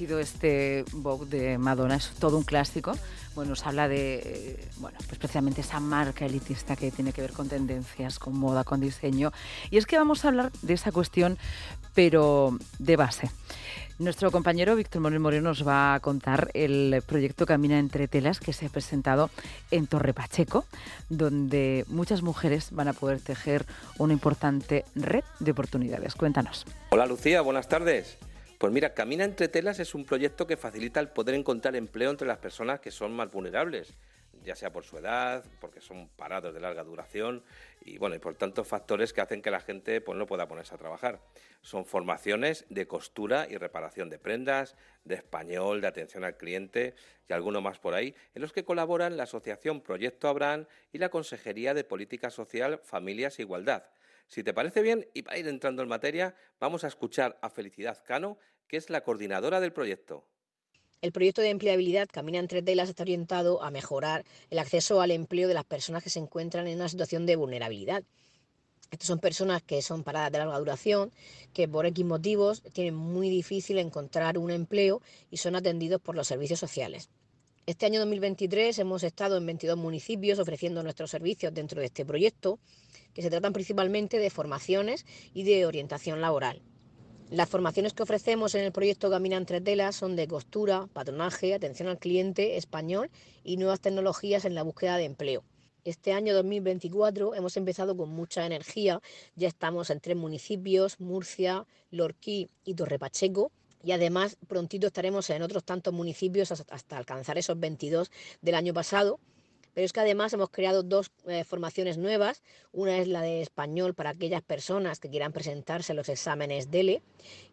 este Vogue de Madonna, es todo un clásico. Bueno, nos habla de, eh, bueno, pues precisamente esa marca elitista que tiene que ver con tendencias, con moda, con diseño. Y es que vamos a hablar de esa cuestión, pero de base. Nuestro compañero Víctor Moreno Moreno nos va a contar el proyecto Camina entre telas que se ha presentado en Torre Pacheco, donde muchas mujeres van a poder tejer una importante red de oportunidades. Cuéntanos. Hola Lucía, buenas tardes. Pues mira, Camina entre telas es un proyecto que facilita el poder encontrar empleo entre las personas que son más vulnerables ya sea por su edad, porque son parados de larga duración y bueno, y por tanto factores que hacen que la gente pues no pueda ponerse a trabajar. Son formaciones de costura y reparación de prendas, de español, de atención al cliente y alguno más por ahí, en los que colaboran la Asociación Proyecto Abraham y la Consejería de Política Social, Familias e Igualdad. Si te parece bien, y para ir entrando en materia, vamos a escuchar a Felicidad Cano, que es la coordinadora del proyecto. El proyecto de empleabilidad Camina entre telas está orientado a mejorar el acceso al empleo de las personas que se encuentran en una situación de vulnerabilidad. Estas son personas que son paradas de larga duración, que por X motivos tienen muy difícil encontrar un empleo y son atendidos por los servicios sociales. Este año 2023 hemos estado en 22 municipios ofreciendo nuestros servicios dentro de este proyecto, que se tratan principalmente de formaciones y de orientación laboral. Las formaciones que ofrecemos en el proyecto Camina entre telas son de costura, patronaje, atención al cliente, español y nuevas tecnologías en la búsqueda de empleo. Este año 2024 hemos empezado con mucha energía, ya estamos en tres municipios, Murcia, Lorquí y Torrepacheco, y además prontito estaremos en otros tantos municipios hasta alcanzar esos 22 del año pasado pero es que además hemos creado dos eh, formaciones nuevas. Una es la de español para aquellas personas que quieran presentarse a los exámenes DELE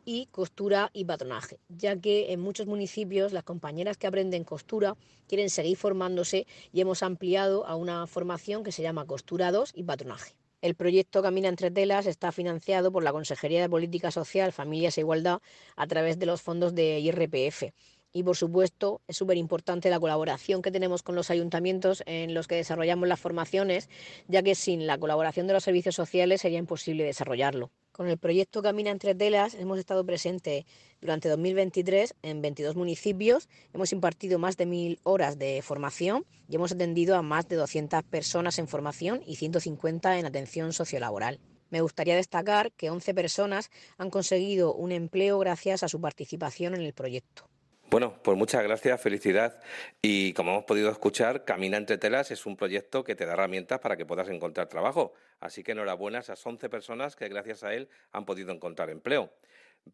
y costura y patronaje, ya que en muchos municipios las compañeras que aprenden costura quieren seguir formándose y hemos ampliado a una formación que se llama Costura 2 y Patronaje. El proyecto Camina entre telas está financiado por la Consejería de Política Social, Familias e Igualdad a través de los fondos de IRPF y por supuesto es súper importante la colaboración que tenemos con los ayuntamientos en los que desarrollamos las formaciones, ya que sin la colaboración de los servicios sociales sería imposible desarrollarlo. Con el proyecto Camina entre telas hemos estado presentes durante 2023 en 22 municipios, hemos impartido más de mil horas de formación y hemos atendido a más de 200 personas en formación y 150 en atención sociolaboral. Me gustaría destacar que 11 personas han conseguido un empleo gracias a su participación en el proyecto. Bueno, pues muchas gracias, felicidad. Y como hemos podido escuchar, Camina entre telas es un proyecto que te da herramientas para que puedas encontrar trabajo. Así que enhorabuena a esas 11 personas que gracias a él han podido encontrar empleo.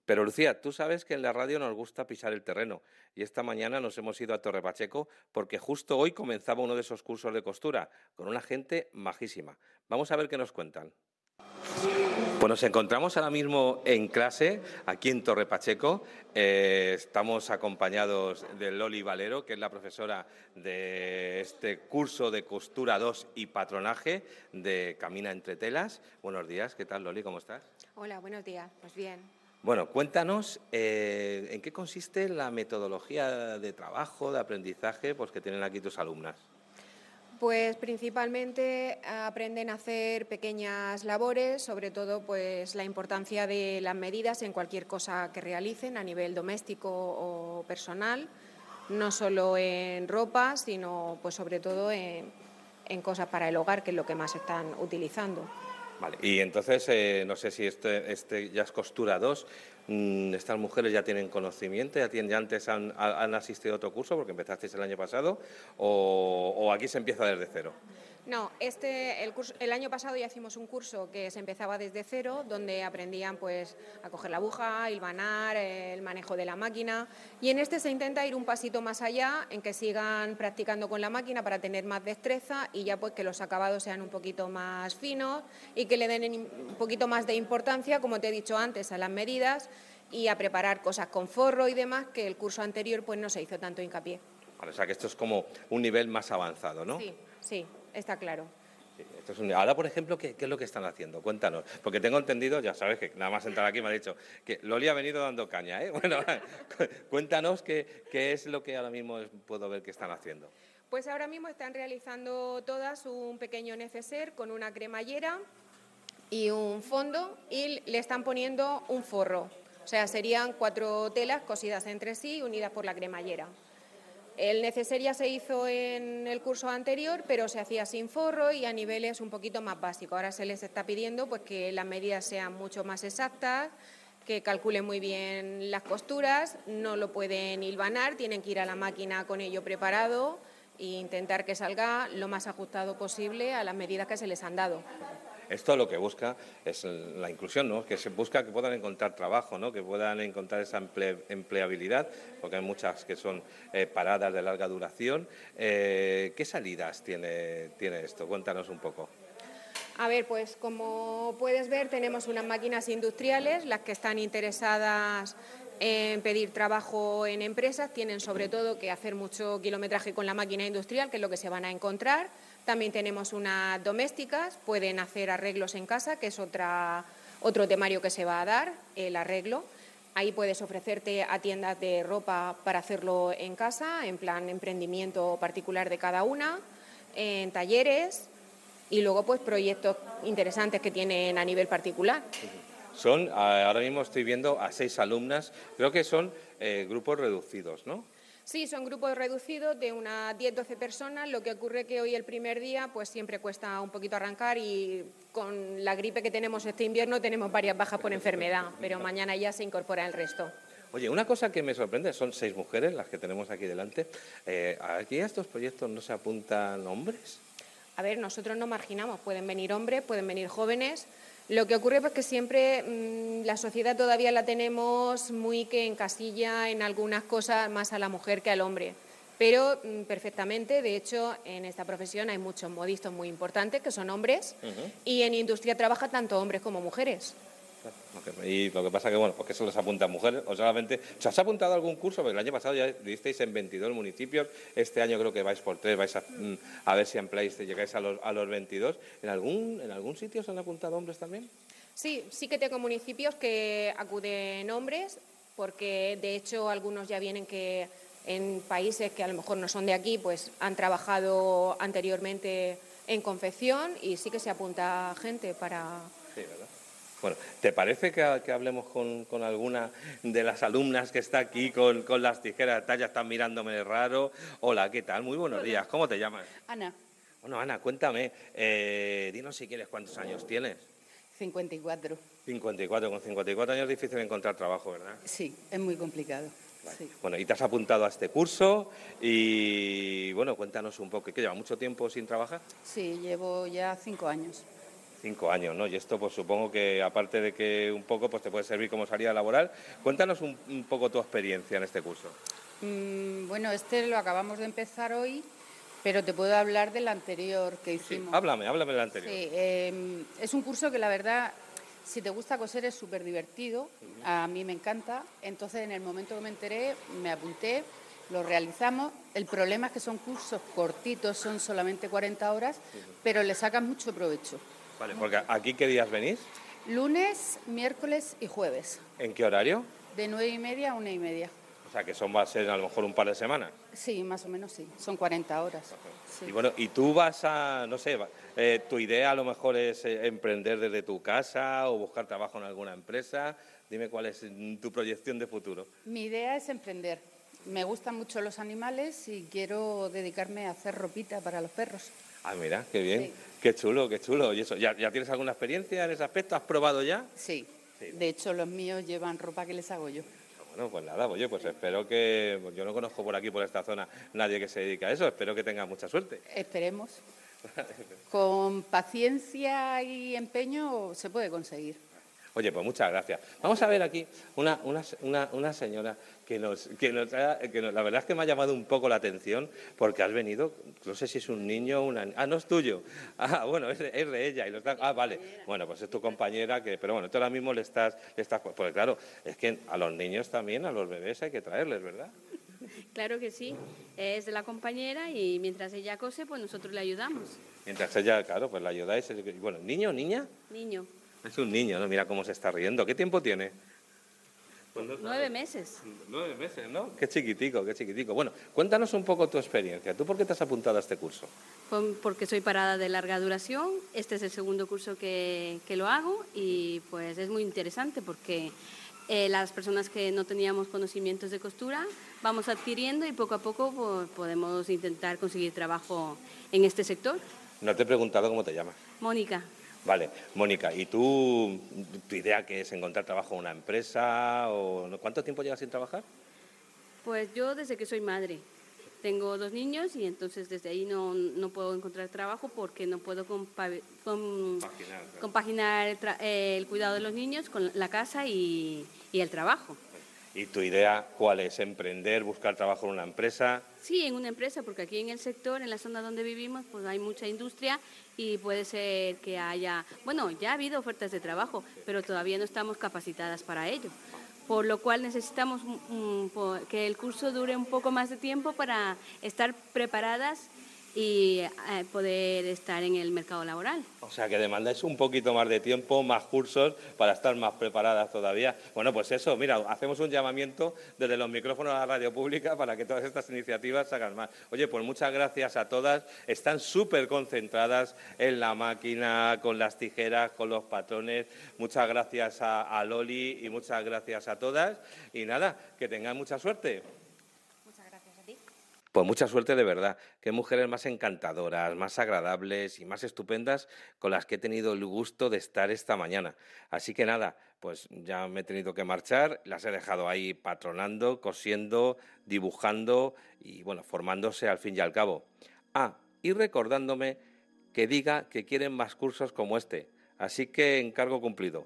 Pero Lucía, tú sabes que en la radio nos gusta pisar el terreno y esta mañana nos hemos ido a Torre Pacheco porque justo hoy comenzaba uno de esos cursos de costura con una gente majísima. Vamos a ver qué nos cuentan. Pues nos encontramos ahora mismo en clase, aquí en Torre Pacheco. Eh, estamos acompañados de Loli Valero, que es la profesora de este curso de costura 2 y patronaje de Camina entre telas. Buenos días, ¿qué tal Loli? ¿Cómo estás? Hola, buenos días, pues bien. Bueno, cuéntanos eh, en qué consiste la metodología de trabajo, de aprendizaje pues, que tienen aquí tus alumnas. Pues principalmente aprenden a hacer pequeñas labores, sobre todo pues la importancia de las medidas en cualquier cosa que realicen a nivel doméstico o personal, no solo en ropa, sino pues sobre todo en, en cosas para el hogar, que es lo que más están utilizando. Vale, y entonces, eh, no sé si este, este ya es costura 2, mm, estas mujeres ya tienen conocimiento, ya, tienen, ya antes han, asistido a otro curso, porque empezasteis el año pasado, o, o aquí se empieza desde cero. No, este, el, curso, el año pasado ya hicimos un curso que se empezaba desde cero, donde aprendían pues, a coger la aguja, hilvanar, el manejo de la máquina. Y en este se intenta ir un pasito más allá, en que sigan practicando con la máquina para tener más destreza y ya pues que los acabados sean un poquito más finos y que le den un poquito más de importancia, como te he dicho antes, a las medidas y a preparar cosas con forro y demás, que el curso anterior pues no se hizo tanto hincapié. o sea que esto es como un nivel más avanzado, ¿no? Sí, sí está claro. Ahora, por ejemplo, ¿qué, es lo que están haciendo? Cuéntanos. Porque tengo entendido, ya sabes que nada más entrar aquí me ha dicho que Loli ha venido dando caña. ¿eh? Bueno, cuéntanos qué, qué es lo que ahora mismo puedo ver que están haciendo. Pues ahora mismo están realizando todas un pequeño neceser con una cremallera y un fondo y le están poniendo un forro. O sea, serían cuatro telas cosidas entre sí, unidas por la cremallera. El neceser ya se hizo en el curso anterior, pero se hacía sin forro y a niveles un poquito más básicos. Ahora se les está pidiendo pues, que las medidas sean mucho más exactas, que calculen muy bien las costuras, no lo pueden hilvanar, tienen que ir a la máquina con ello preparado e intentar que salga lo más ajustado posible a las medidas que se les han dado. Esto lo que busca es la inclusión, ¿no? que se busca que puedan encontrar trabajo, ¿no? que puedan encontrar esa empleabilidad, porque hay muchas que son eh, paradas de larga duración. Eh, ¿Qué salidas tiene, tiene esto? Cuéntanos un poco. A ver, pues como puedes ver tenemos unas máquinas industriales, las que están interesadas en pedir trabajo en empresas tienen sobre todo que hacer mucho kilometraje con la máquina industrial, que es lo que se van a encontrar. También tenemos unas domésticas, pueden hacer arreglos en casa, que es otra, otro temario que se va a dar, el arreglo. Ahí puedes ofrecerte a tiendas de ropa para hacerlo en casa, en plan emprendimiento particular de cada una, en talleres, y luego pues proyectos interesantes que tienen a nivel particular. Son, ahora mismo estoy viendo a seis alumnas, creo que son eh, grupos reducidos, ¿no? Sí, son grupos reducidos de unas 10-12 personas. Lo que ocurre que hoy el primer día pues siempre cuesta un poquito arrancar y con la gripe que tenemos este invierno tenemos varias bajas por enfermedad, pero mañana ya se incorpora el resto. Oye, una cosa que me sorprende, son seis mujeres las que tenemos aquí delante. Eh, ¿Aquí a estos proyectos no se apuntan hombres? A ver, nosotros no marginamos, pueden venir hombres, pueden venir jóvenes. Lo que ocurre es que siempre mm, la sociedad todavía la tenemos muy que encasilla en algunas cosas más a la mujer que al hombre. Pero mm, perfectamente, de hecho, en esta profesión hay muchos modistas muy importantes que son hombres y en industria trabaja tanto hombres como mujeres. Y lo que pasa que, bueno, porque eso les apunta a mujeres, o solamente... ¿Se has apuntado a algún curso? Porque el año pasado ya disteis en 22 municipios, este año creo que vais por tres, vais a, mm, a ver si ampliáis, llegáis a los, a los 22. ¿En algún, ¿En algún sitio se han apuntado hombres también? Sí, sí que tengo municipios que acuden hombres, porque de hecho algunos ya vienen que en países que a lo mejor no son de aquí, pues han trabajado anteriormente en confección y sí que se apunta gente para... Sí, ¿verdad? Bueno, ¿te parece que, hablemos con, alguna de las alumnas que está aquí con, las tijeras? Ya están mirándome raro. Hola, ¿qué tal? Muy buenos días. ¿Cómo te llamas? Ana. Bueno, Ana, cuéntame. Eh, dinos si quieres cuántos años tienes. 54. 54. Con 54 años es difícil encontrar trabajo, ¿verdad? Sí, es muy complicado. Bueno, y te has apuntado a este curso y, bueno, cuéntanos un poco. ¿Qué lleva mucho tiempo sin trabajar? Sí, llevo ya cinco años. Cinco años, ¿no? Y esto, pues supongo que aparte de que un poco, pues te puede servir como salida laboral. Cuéntanos un, poco tu experiencia en este curso. Mm, bueno, este lo acabamos de empezar hoy, pero te puedo hablar del anterior que hicimos. Sí, háblame, háblame del anterior. Sí, em, es un curso que la verdad, si te gusta coser, es súper divertido. A mí me encanta. Entonces, en el momento que me enteré, me apunté, lo realizamos. El problema es que son cursos cortitos, son solamente 40 horas, pero le sacan mucho provecho. Vale, porque aquí qué días venís? Lunes, miércoles y jueves. ¿En qué horario? De nueve y media a una y media. O sea, que son va a ser a lo mejor un par de semanas. Sí, más o menos sí. Son 40 horas. Y bueno, y tú vas a, no sé, eh, tu idea a lo mejor es eh, emprender desde tu casa o buscar trabajo en alguna empresa. Dime cuál es tu proyección de futuro. Mi idea es emprender. Me gustan mucho los animales y quiero dedicarme a hacer ropita para los perros. Ah, mira, qué bien. Qué chulo, qué chulo. ¿Y eso? ¿Ya, tienes alguna experiencia en ese aspecto? ¿Has probado ya? Sí. De hecho, los míos llevan ropa que les hago yo. Bueno, pues nada, oye, pues espero que. Yo no conozco por aquí, por esta zona, nadie que se dedique a eso. Espero que tenga mucha suerte. Esperemos. Con paciencia y empeño se puede conseguir. Oye, pues muchas gracias. Vamos a ver aquí una, una, una señora que nos, que nos, que la verdad es que me ha llamado un poco la atención porque has venido, no sé si es un niño o una... Ah, no es tuyo. Ah, bueno, es de, ella. Y lo ah, vale. Bueno, pues es tu compañera, que, pero bueno, tú ahora mismo le estás, le estás... Pues claro, es que a los niños también, a los bebés hay que traerles, ¿verdad? Claro que sí, es de la compañera y mientras ella cose, pues nosotros le ayudamos. Mientras ella, claro, pues la ayudáis. Bueno, ¿niño o niña? Niño. Es un niño, ¿no? Mira cómo se está riendo. ¿Qué tiempo tiene? Nueve meses. Nueve meses, ¿no? Qué chiquitico, qué chiquitico. Bueno, cuéntanos un poco tu experiencia. ¿Tú por qué te has apuntado a este curso? Porque soy parada de larga duración. Este es el segundo curso que, que lo hago y pues es muy interesante porque eh, las personas que no teníamos conocimientos de costura vamos adquiriendo y poco a poco pues, podemos intentar conseguir trabajo en este sector. No te he preguntado cómo te llamas. Mónica. Vale, Mónica, ¿y tú, tu idea que es encontrar trabajo en una empresa? o ¿Cuánto tiempo llevas sin trabajar? Pues yo desde que soy madre. Tengo dos niños y entonces desde ahí no, no puedo encontrar trabajo porque no puedo compaginar, el, cuidado de los niños con la casa y, y el trabajo. ¿Y tu idea cuál es? ¿Emprender, buscar trabajo en una empresa? Sí, en una empresa, porque aquí en el sector, en la zona donde vivimos, pues hay mucha industria y puede ser que haya, bueno, ya ha habido ofertas de trabajo, pero todavía no estamos capacitadas para ello. Por lo cual necesitamos mm, mm, que el curso dure un poco más de tiempo para estar preparadas y eh, poder estar en el mercado laboral. O sea, que demandáis un poquito más de tiempo, más cursos para estar más preparadas todavía. Bueno, pues eso, mira, hacemos un llamamiento desde los micrófonos a la radio pública para que todas estas iniciativas se hagan más. Oye, pues muchas gracias a todas. Están súper concentradas en la máquina, con las tijeras, con los patrones. Muchas gracias a, a Loli y muchas gracias a todas. Y nada, que tengan mucha suerte. Pues mucha suerte de verdad. Qué mujeres más encantadoras, más agradables y más estupendas con las que he tenido el gusto de estar esta mañana. Así que nada, pues ya me he tenido que marchar, las he dejado ahí patronando, cosiendo, dibujando y bueno, formándose al fin y al cabo. Ah, y recordándome que diga que quieren más cursos como este. Así que encargo cumplido.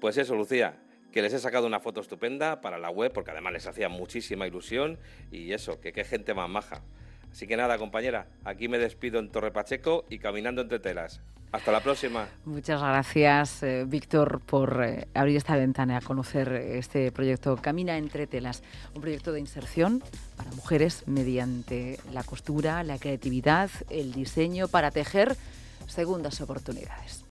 Pues eso, Lucía, que les he sacado una foto estupenda para la web, porque además les hacía muchísima ilusión y eso, que qué gente más maja. Así que nada, compañera, aquí me despido en Torre Pacheco y caminando entre telas. Hasta la próxima. Muchas gracias, eh, Víctor, por eh, abrir esta ventana a conocer este proyecto Camina entre telas, un proyecto de inserción para mujeres mediante la costura, la creatividad, el diseño para tejer segundas oportunidades.